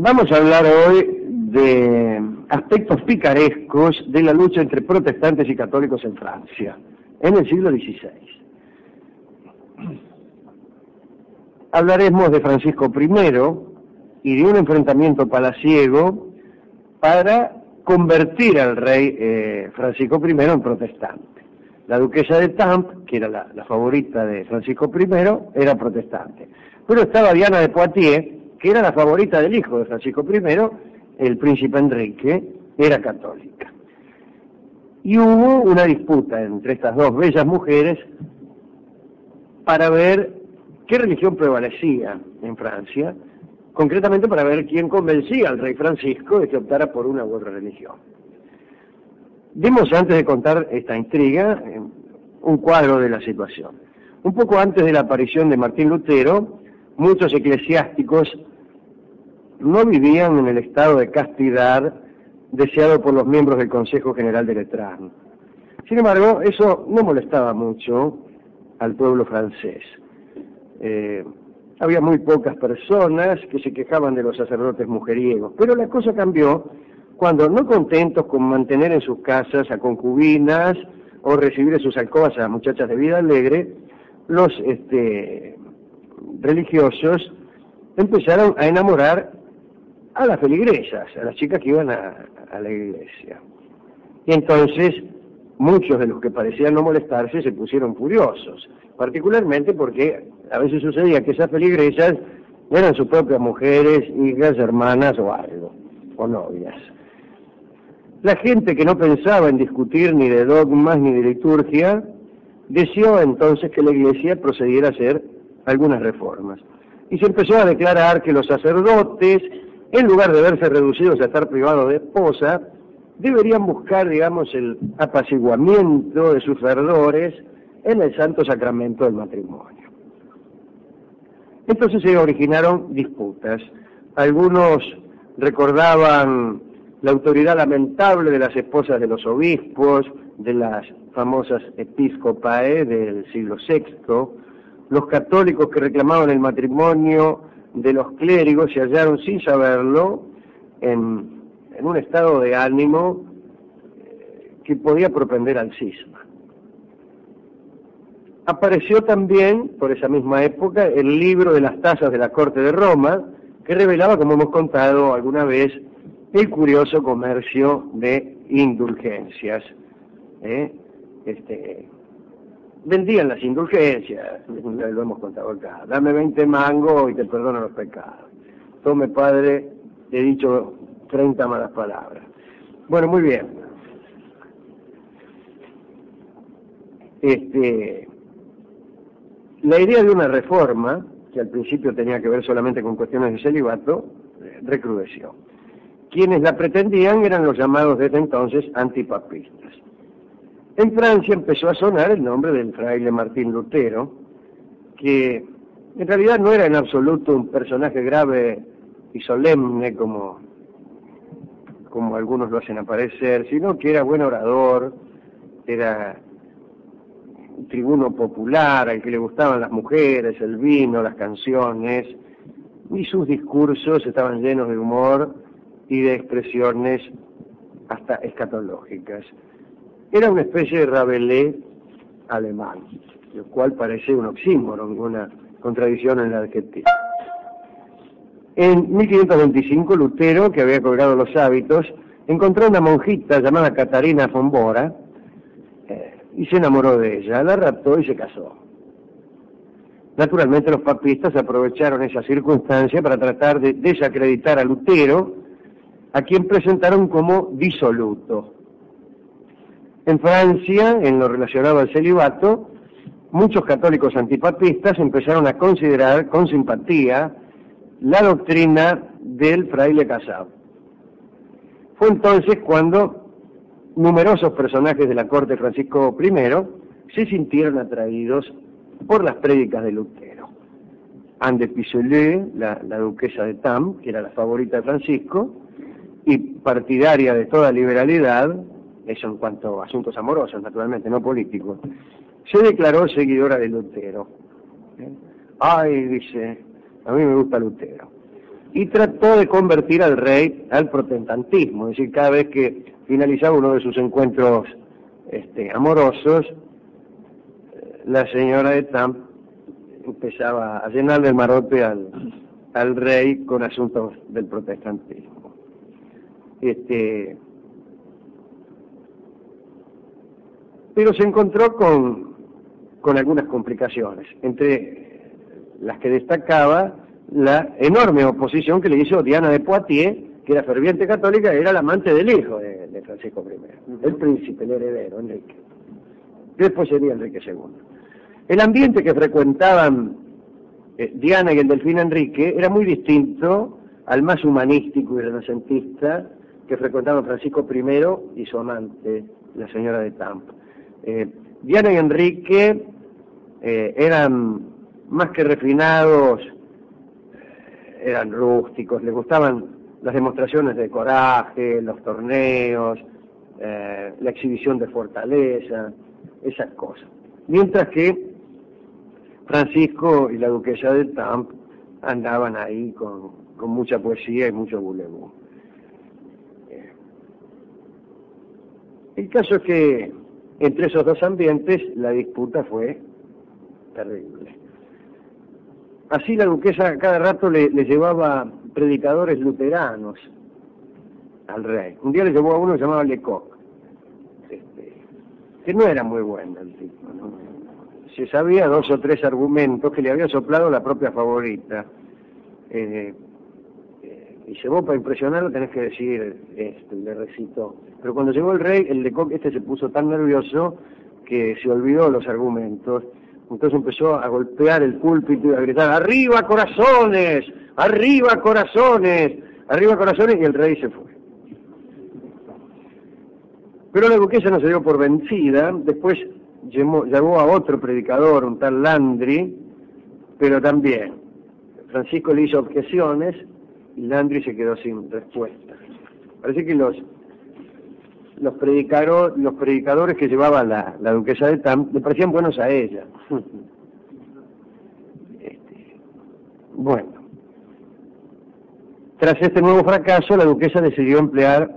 Vamos a hablar hoy de aspectos picarescos de la lucha entre protestantes y católicos en Francia, en el siglo XVI. Hablaremos de Francisco I y de un enfrentamiento palaciego para convertir al rey eh, Francisco I en protestante. La duquesa de Tamp, que era la, la favorita de Francisco I, era protestante. Pero estaba Diana de Poitiers, que era la favorita del hijo de Francisco I, el príncipe Enrique, era católica. Y hubo una disputa entre estas dos bellas mujeres para ver qué religión prevalecía en Francia, concretamente para ver quién convencía al rey Francisco de que optara por una u otra religión. Vimos antes de contar esta intriga un cuadro de la situación. Un poco antes de la aparición de Martín Lutero, muchos eclesiásticos no vivían en el estado de castidad deseado por los miembros del Consejo General de Letrán. Sin embargo, eso no molestaba mucho al pueblo francés. Eh, había muy pocas personas que se quejaban de los sacerdotes mujeriegos, pero la cosa cambió cuando, no contentos con mantener en sus casas a concubinas o recibir en sus alcobas a muchachas de vida alegre, los este, religiosos empezaron a enamorar a las feligresas, a las chicas que iban a, la iglesia. Y entonces muchos de los que parecían no molestarse se pusieron furiosos, particularmente porque a veces sucedía que esas feligresas eran sus propias mujeres, hijas, hermanas o algo, o novias. La gente que no pensaba en discutir ni de dogmas ni de liturgia, deseó entonces que la iglesia procediera a hacer algunas reformas. Y se empezó a declarar que los sacerdotes, en lugar de verse reducidos a estar privados de esposa, deberían buscar, digamos, el apaciguamiento de sus verdores en el santo sacramento del matrimonio. Entonces se originaron disputas. Algunos recordaban la autoridad lamentable de las esposas de los obispos, de las famosas episcopae del siglo VI, los católicos que reclamaban el matrimonio de los clérigos se hallaron sin saberlo en, un estado de ánimo eh, que podía propender al cisma. Apareció también, por esa misma época, el libro de las tasas de la Corte de Roma, que revelaba, como hemos contado alguna vez, el curioso comercio de indulgencias. ¿eh? Este, vendían las indulgencias, lo hemos contado acá, dame 20 mangos y te perdono los pecados. Tome padre, he dicho 30 malas palabras. Bueno, muy bien. Este, la idea de una reforma, que al principio tenía que ver solamente con cuestiones de celibato, eh, recrudeció. Quienes la pretendían eran los llamados desde entonces antipapistas. En Francia empezó a sonar el nombre del fraile Martín Lutero, que en realidad no era en absoluto un personaje grave y solemne como, como algunos lo hacen aparecer, sino que era buen orador, era un tribuno popular al que le gustaban las mujeres, el vino, las canciones, y sus discursos estaban llenos de humor y de expresiones hasta escatológicas. Era una especie de Rabelais alemán, lo cual parece un oxímoron, una contradicción en la adjetivo. En 1525 Lutero, que había colgado los hábitos, encontró una monjita llamada Catarina Fombora eh, y se enamoró de ella, la raptó y se casó. Naturalmente los papistas aprovecharon esa circunstancia para tratar de desacreditar a Lutero, a quien presentaron como disoluto. En Francia, en lo relacionado al celibato, muchos católicos antipapistas empezaron a considerar con simpatía la doctrina del fraile casado. Fue entonces cuando numerosos personajes de la corte Francisco I se sintieron atraídos por las prédicas de Lutero. Anne de Pisolet, la, la duquesa de Tam, que era la favorita de Francisco, y partidaria de toda liberalidad, eso en cuanto a asuntos amorosos, naturalmente, no políticos, se declaró seguidora de Lutero. ¿Eh? Ay, dice, a mí me gusta Lutero. y trató de convertir al rey al protestantismo, es decir, cada vez que finalizaba uno de sus encuentros este, amorosos, la señora de Tamp empezaba a llenarle el marote al, al rey con asuntos del protestantismo. Este, pero se encontró con, con algunas complicaciones, entre las que destacaba la enorme oposición que le hizo Diana de Poitiers, que era ferviente católica y era la amante del hijo de, Francisco I, el príncipe, el heredero, Enrique. Después sería Enrique II. El ambiente que frecuentaban eh, Diana y el delfín Enrique era muy distinto al más humanístico y renacentista que frecuentaban Francisco I y su amante, la señora de Tampa. Eh, Diana y Enrique eh, eran más que refinados, eran rústicos, les gustaban las demostraciones de coraje, los torneos, eh, la exhibición de fortaleza, esas cosas. Mientras que Francisco y la duquesa de Tamp andaban ahí con, mucha poesía y mucho bulebú. El caso es que entre esos dos ambientes la disputa fue terrible. Así la duquesa cada rato le, llevaba predicadores luteranos al rey. Un día le llevó a uno llamaba Lecoq, este, que no era muy bueno el tipo. Se sabía dos o tres argumentos que le había soplado la propia favorita. Eh, y se vos para impresionarlo tenés que decir esto, le recitó. Pero cuando llegó el rey, el Lecoq este se puso tan nervioso que se olvidó los argumentos. Entonces empezó a golpear el púlpito y a gritar, arriba corazones, arriba corazones, arriba corazones, y el rey se fue. Pero la duquesa no se dio por vencida, después llamó, llamó a otro predicador, un tal Landry, pero también Francisco le hizo objeciones Landry se quedó sin respuesta. Parece que los los, los predicadores que llevaba la, duquesa de Tam le parecían buenos a ella. Este, bueno, tras este nuevo fracaso, la duquesa decidió emplear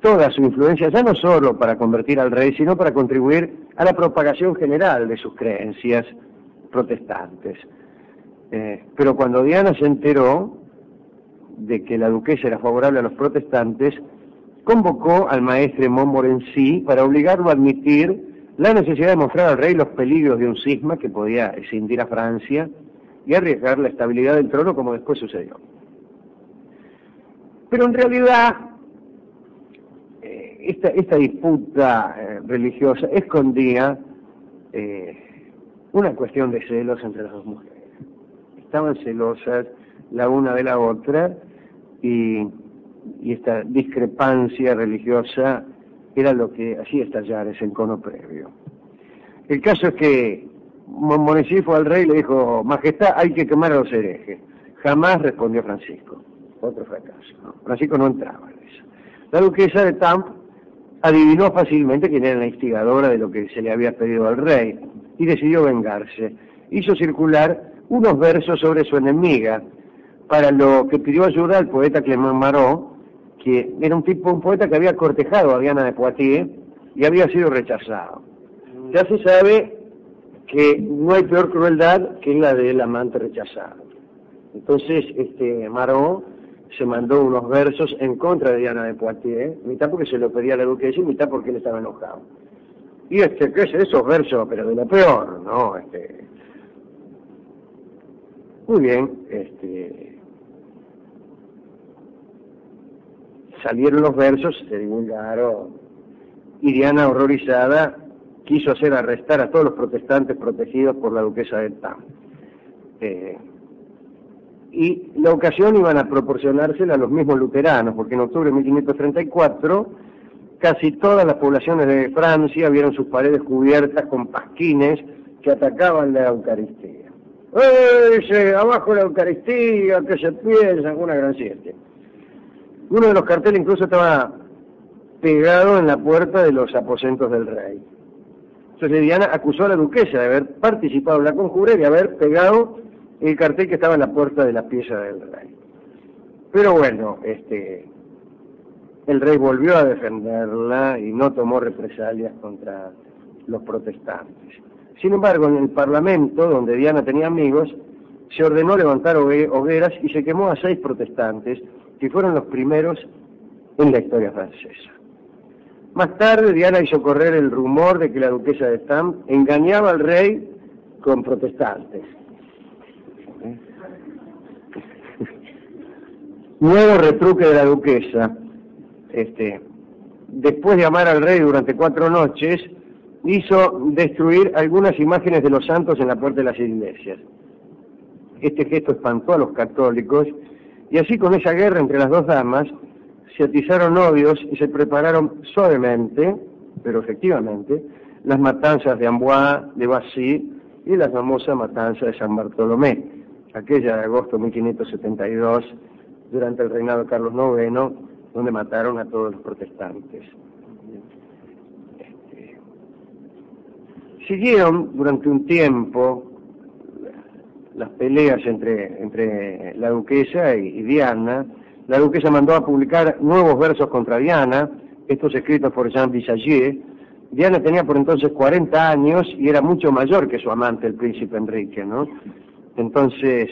toda su influencia, ya no solo para convertir al rey, sino para contribuir a la propagación general de sus creencias protestantes. Eh, pero cuando Diana se enteró de que la duquesa era favorable a los protestantes, convocó al maestre Montmorency para obligarlo a admitir la necesidad de mostrar al rey los peligros de un cisma que podía escindir a Francia y arriesgar la estabilidad del trono como después sucedió. Pero en realidad eh, esta, esta, disputa eh, religiosa escondía eh, una cuestión de celos entre las dos mujeres. Estaban celosas la una de la otra y y esta discrepancia religiosa era lo que hacía estallar ese encono previo. El caso es que Montmorency fue al rey y le dijo, Majestad, hay que quemar a los herejes. Jamás respondió Francisco. Otro fracaso. Francisco no entraba en eso. La duquesa de Tamp adivinó fácilmente quién era la instigadora de lo que se le había pedido al rey y decidió vengarse. Hizo circular unos versos sobre su enemiga, para lo que pidió ayuda al poeta Clement Marot, que era un tipo, un poeta que había cortejado a Diana de Poitiers y había sido rechazado. Ya se sabe que no hay peor crueldad que la del amante rechazado. Entonces, este Marot se mandó unos versos en contra de Diana de Poitiers, mitad porque se lo pedía a la duquesa y mitad porque él estaba enojado. Y este, ¿qué es esos versos? Pero de lo peor, ¿no? Este, muy bien, este, salieron los versos, se divulgaron, y Diana, horrorizada, quiso hacer arrestar a todos los protestantes protegidos por la duquesa de Tam. Eh, y la ocasión iban a proporcionársela a los mismos luteranos, porque en octubre de 1534 casi todas las poblaciones de Francia vieron sus paredes cubiertas con pasquines que atacaban la Eucaristía. ¡Eh! Abajo la Eucaristía, que se piensa, una gran siete. Uno de los carteles incluso estaba pegado en la puerta de los aposentos del rey. Entonces Diana acusó a la duquesa de haber participado en la conjura y de haber pegado el cartel que estaba en la puerta de la pieza del rey. Pero bueno, este, el rey volvió a defenderla y no tomó represalias contra los protestantes. Sin embargo, en el Parlamento, donde Diana tenía amigos, se ordenó levantar hogueras y se quemó a seis protestantes, que fueron los primeros en la historia francesa. Más tarde, Diana hizo correr el rumor de que la duquesa de Stamp engañaba al rey con protestantes. Nuevo retruque de la duquesa. Este, después de amar al rey durante cuatro noches, hizo destruir algunas imágenes de los santos en la puerta de las iglesias. Este gesto espantó a los católicos y así con esa guerra entre las dos damas se atizaron odios y se prepararon suavemente, pero efectivamente, las matanzas de Amboise, de Bassy y la famosa matanza de San Bartolomé, aquella de agosto de 1572, durante el reinado de Carlos IX, donde mataron a todos los protestantes. Este, siguieron durante un tiempo las peleas entre, entre la duquesa y, Diana. La duquesa mandó a publicar nuevos versos contra Diana, estos escritos por Jean Visagier. Diana tenía por entonces 40 años y era mucho mayor que su amante, el príncipe Enrique, ¿no? Entonces,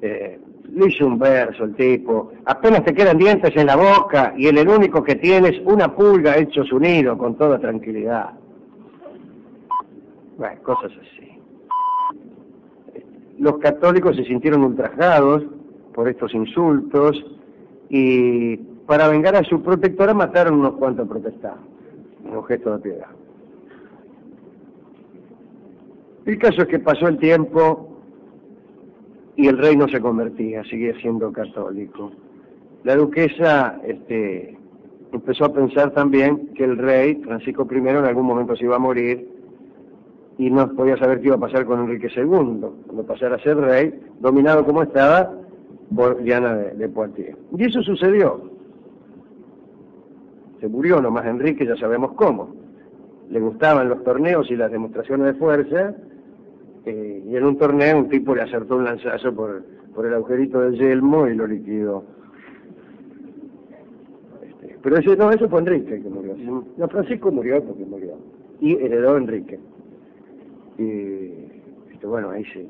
eh, le hizo un verso el tipo, apenas te quedan dientes en la boca y el único que tienes una pulga hecho su con toda tranquilidad. Bueno, cosas así los católicos se sintieron ultrajados por estos insultos y para vengar a su protectora mataron unos cuantos protestantes, un gesto de piedad. El caso es que pasó el tiempo y el rey no se convertía, seguía siendo católico. La duquesa este, empezó a pensar también que el rey, Francisco I, en algún momento se iba a morir y no podía saber qué iba a pasar con Enrique II, cuando pasara a ser rey, dominado como estaba por Diana de, Poitiers. Y eso sucedió. Se murió nomás Enrique, ya sabemos cómo. Le gustaban los torneos y las demostraciones de fuerza, eh, y en un torneo un tipo le acertó un lanzazo por, por el agujerito del yelmo y lo liquidó. Este, pero ese, no, eso fue Enrique que murió. No, Francisco murió porque murió. Y heredó Enrique. Este, bueno, ahí sí.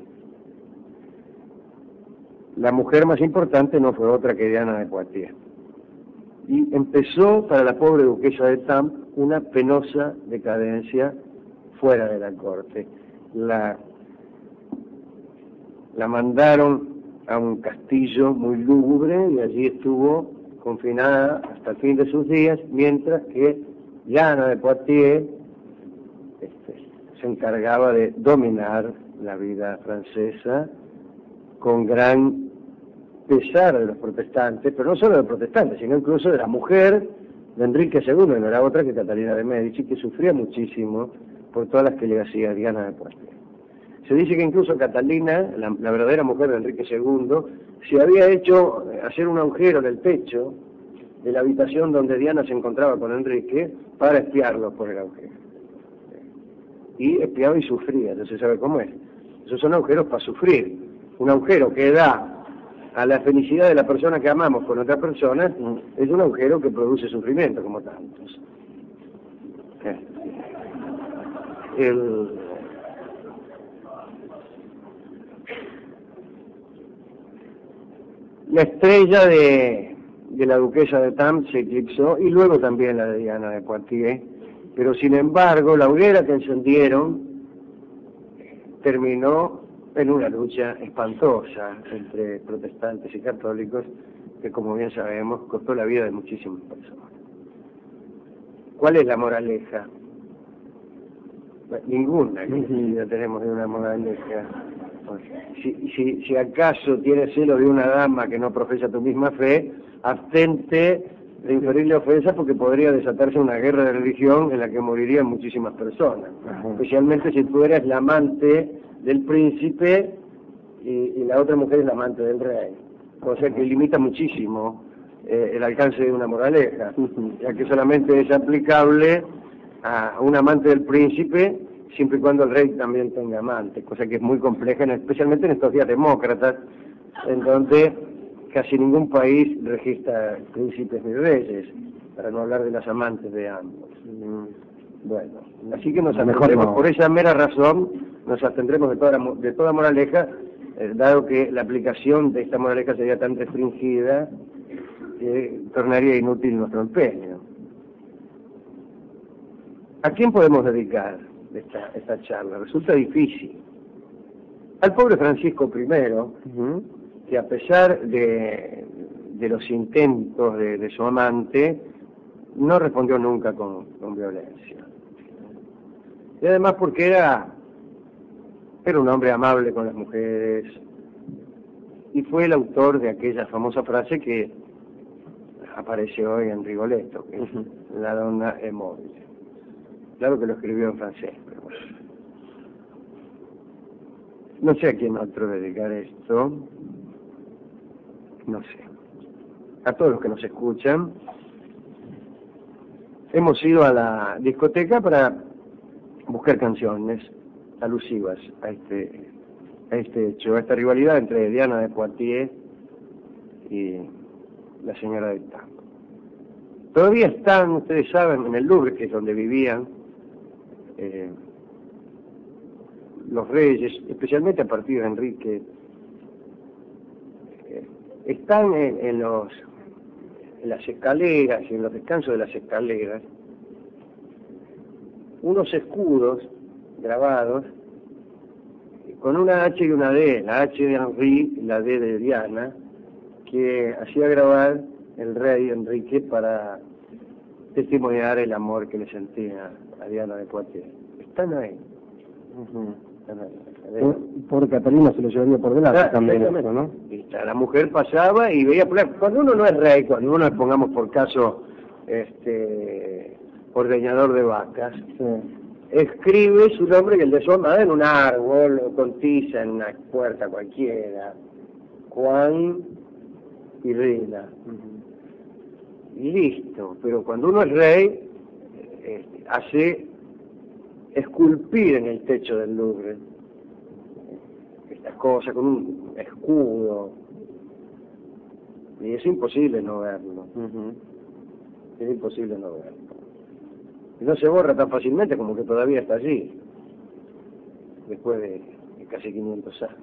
La mujer más importante no fue otra que Diana de Poitiers. Y empezó para la pobre duquesa de Tamp una penosa decadencia fuera de la corte. La, la mandaron a un castillo muy lúgubre y allí estuvo confinada hasta el fin de sus días, mientras que Diana de Poitiers se encargaba de dominar la vida francesa con gran pesar de los protestantes, pero no solo de los protestantes, sino incluso de la mujer de Enrique II, no era otra que Catalina de Medici, que sufría muchísimo por todas las que le hacía Diana de Poitiers. Se dice que incluso Catalina, la, verdadera mujer de Enrique II, se había hecho hacer un agujero en el techo de la habitación donde Diana se encontraba con Enrique para espiarlo por el agujero y espiaba y sufría, no se sabe cómo es. Esos son agujeros para sufrir. Un agujero que da a la felicidad de la persona que amamos con otra persona es un agujero que produce sufrimiento, como tantos. La estrella de, de la duquesa de Tam se eclipsó y luego también la de Diana de Poitiers pero sin embargo, la hoguera que encendieron terminó en una lucha espantosa entre protestantes y católicos que, como bien sabemos, costó la vida de muchísimas personas. ¿Cuál es la moraleja? Ninguna que tenemos de una moraleja. Si, si, si acaso tienes celo de una dama que no profesa tu misma fe, abstente de inferirle ofensa porque podría desatarse una guerra de religión en la que morirían muchísimas personas, especialmente si tú eres la amante del príncipe y, la otra mujer es la amante del rey. O sea que limita muchísimo eh, el alcance de una moraleja, ya que solamente es aplicable a un amante del príncipe siempre y cuando el rey también tenga amante, cosa que es muy compleja, especialmente en estos días demócratas, en donde casi ningún país registra príncipes ni reyes, para no hablar de las amantes de ambos. Mm, bueno, así que nos abstendremos, por esa mera razón, nos abstendremos de toda, de toda moraleja, eh, dado que la aplicación de esta moraleja sería tan restringida que tornaría inútil nuestro empeño. ¿A quién podemos dedicar esta, esta charla? Resulta difícil. Al pobre Francisco I, que a pesar de, los intentos de, su amante, no respondió nunca con, violencia. Y además porque era, era un hombre amable con las mujeres y fue el autor de aquella famosa frase que apareció hoy en Rigoletto, que es la donna è Claro que lo escribió en francés, pero no sé a quién otro dedicar esto. No sé. A todos los que nos escuchan. Hemos ido a la discoteca para buscar canciones alusivas a este a este hecho, a esta rivalidad entre Diana de Poitiers y la señora de Tango. Todavía están, ustedes saben, en el Louvre, que es donde vivían eh, los reyes, especialmente a partir de Enrique, están en, los en las escaleras y en los descansos de las escaleras unos escudos grabados con una H y una D, la H de Henri y la D de Diana, que hacía grabar el rey Enrique para testimoniar el amor que le sentía a Diana de Poitiers. Están ahí. Por, Catalina se lo llevaría por delante también ¿no? La mujer pasaba y veía, cuando uno no es rey, cuando uno es, pongamos por caso, este ordeñador de vacas, escribe su nombre y el de su amada en un árbol o con tiza en una puerta cualquiera. Juan y Rina. Y listo, pero cuando uno es rey, este, hace esculpir en el techo del Louvre estas cosas con un escudo. Y es imposible no verlo. Es imposible no verlo. Y no se borra tan fácilmente como que todavía está allí. Después de, casi 500 años.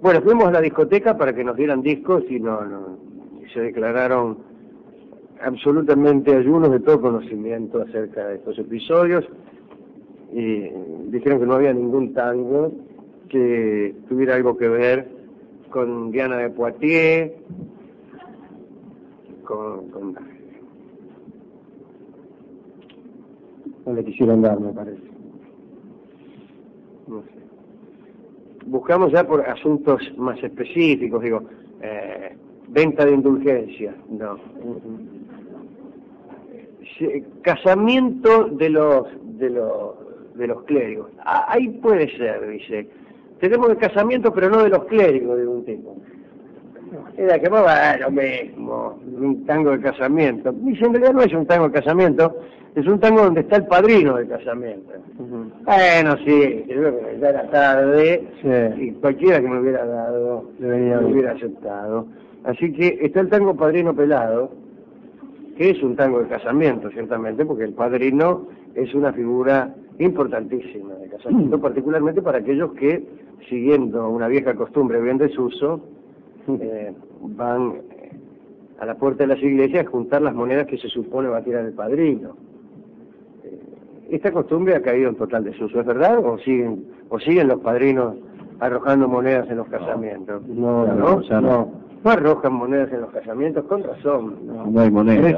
Bueno fuimos a la discoteca para que nos dieran discos y no, no se declararon absolutamente ayunos de todo conocimiento acerca de estos episodios. Y dijeron que no había ningún tango que tuviera algo que ver con Diana de Poitiers, con, con... No le quisieron dar, me parece. No sé. Buscamos ya por asuntos más específicos, digo, eh, venta de indulgencia, no. Casamiento de los de los de los clérigos. Ah, ahí puede ser, dice. Tenemos el casamiento, pero no de los clérigos, de un tipo. Era que va lo mismo, un tango de casamiento. Dice, en realidad no es un tango de casamiento, es un tango donde está el padrino del casamiento. Bueno, sí, ya era tarde, y cualquiera que me hubiera dado, me hubiera aceptado. Así que está el tango Padrino Pelado, que es un tango de casamiento, ciertamente, porque el padrino es una figura importantísima de casamiento, particularmente para aquellos que, siguiendo una vieja costumbre bien desuso, eh, van eh, a la puerta de las iglesias a juntar las monedas que se supone va a tirar el padrino. Eh, esta costumbre ha caído en total desuso, ¿es verdad? ¿O siguen, o siguen los padrinos arrojando monedas en los casamientos? No, no, no. no. No arrojan monedas en los casamientos, con razón. No, hay monedas.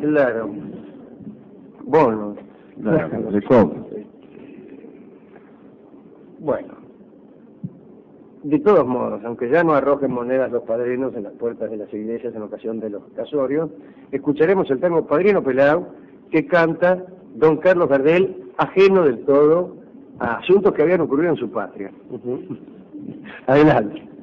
Claro. Bonos. Bueno, de todos modos, aunque ya no arrojen monedas los padrinos en las puertas de las iglesias en ocasión de los casorios, escucharemos el tango Padrino Pelao que canta don Carlos Gardel, ajeno del todo a asuntos que habían ocurrido en su patria. Adelante.